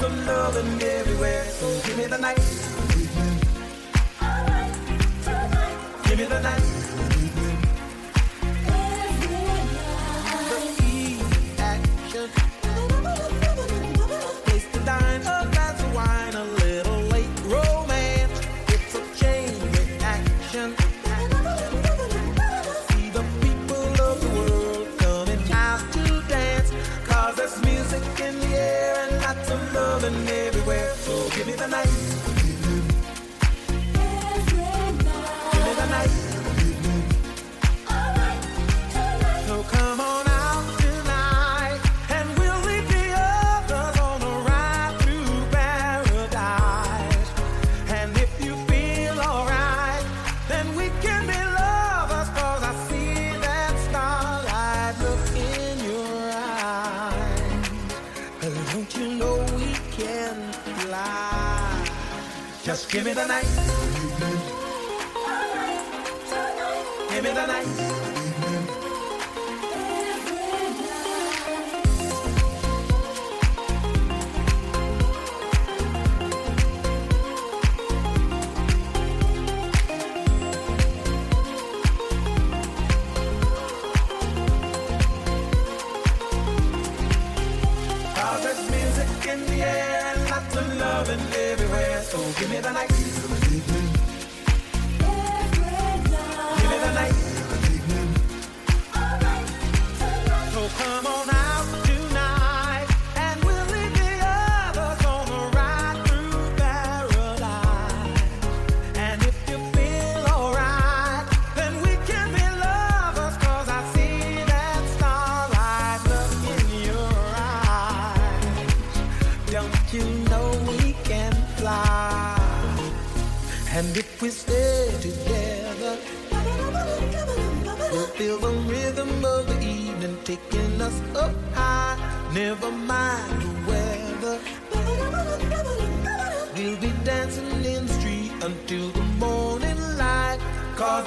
some love and everywhere. So give me the night. Give me the night.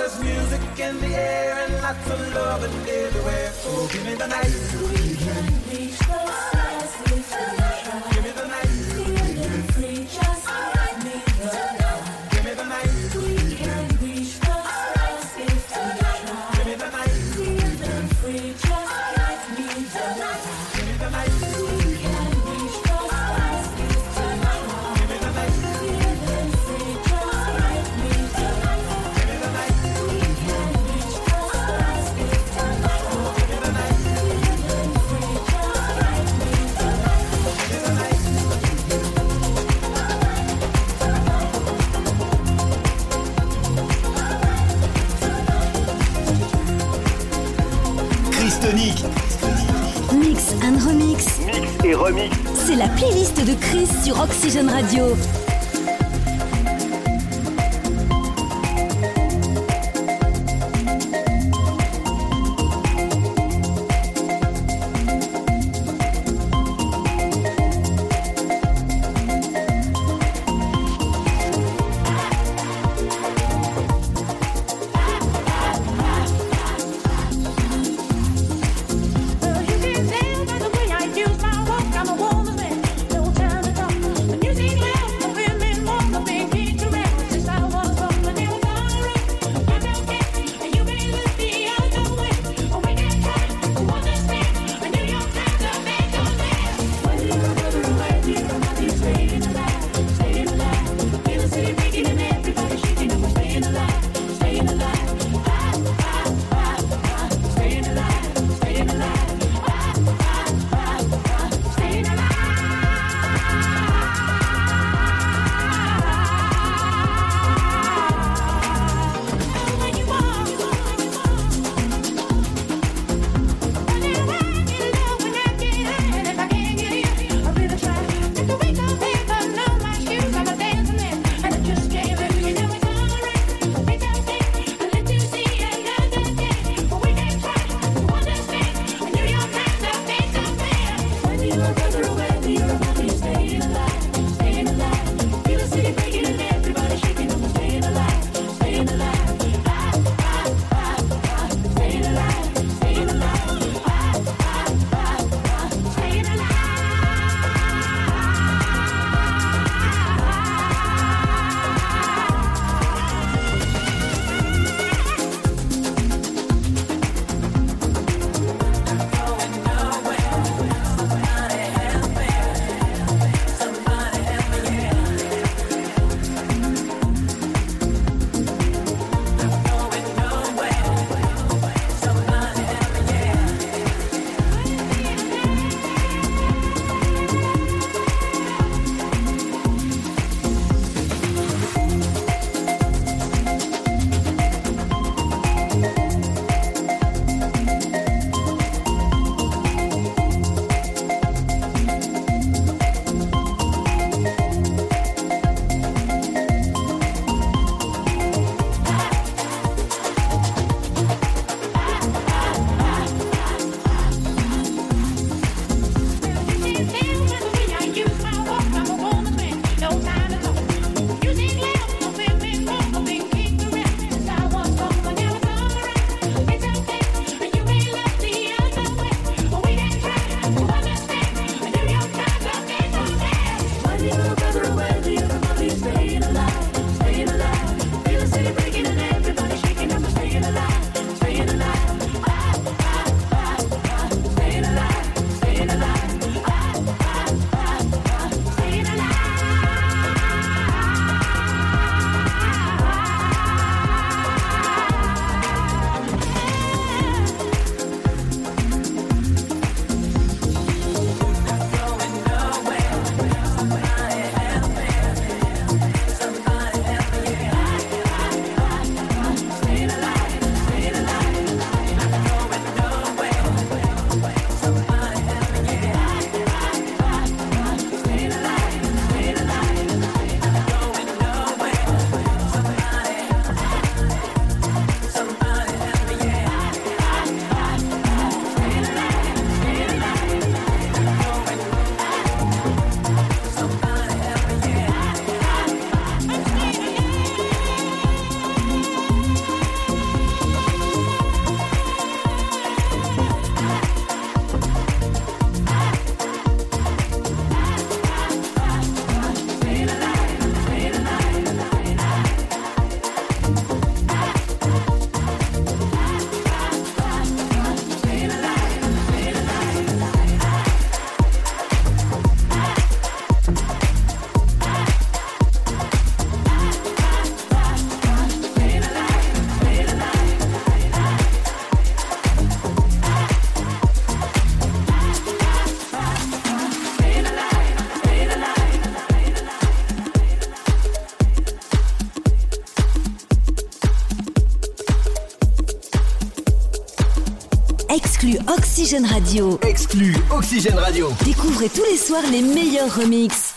there's music in the air and lots of love and everywhere. So give me the night. We can reach the stars, C'est la playlist de Chris sur Oxygen Radio. Oxygène Radio. Exclu Oxygène Radio. Découvrez tous les soirs les meilleurs remixes.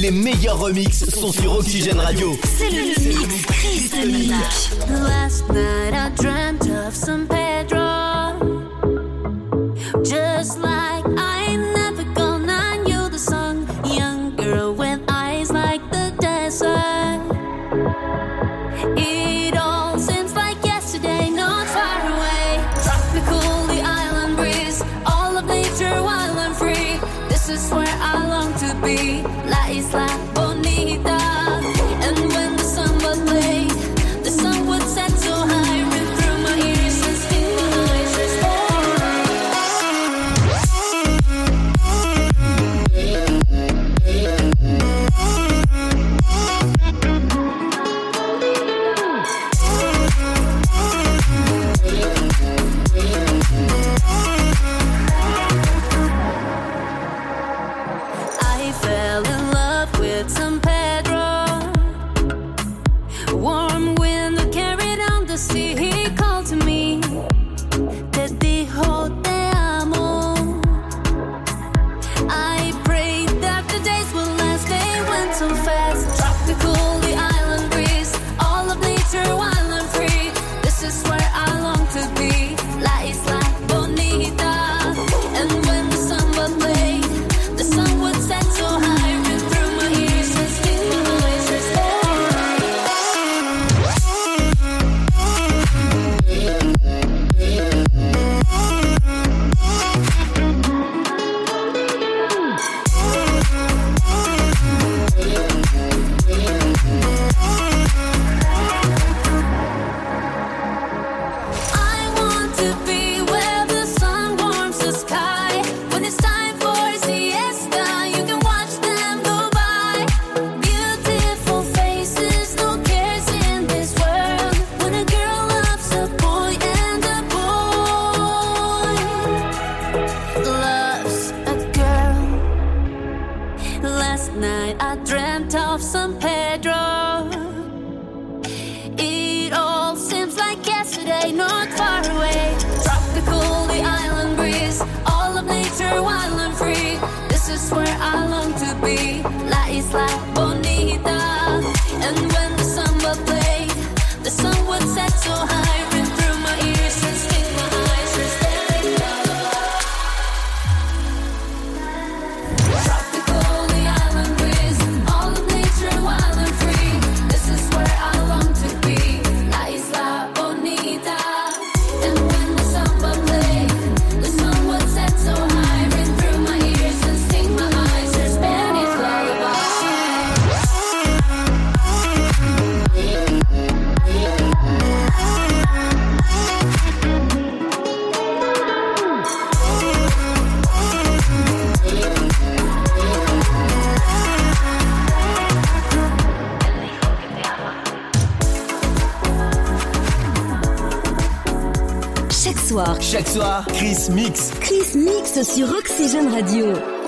Les meilleurs remixes sont sur Oxygène Radio. C'est le mix Chris Last night I dreamt of some pain. Chaque soir, Chris Mix. Chris Mix sur Oxygène Radio.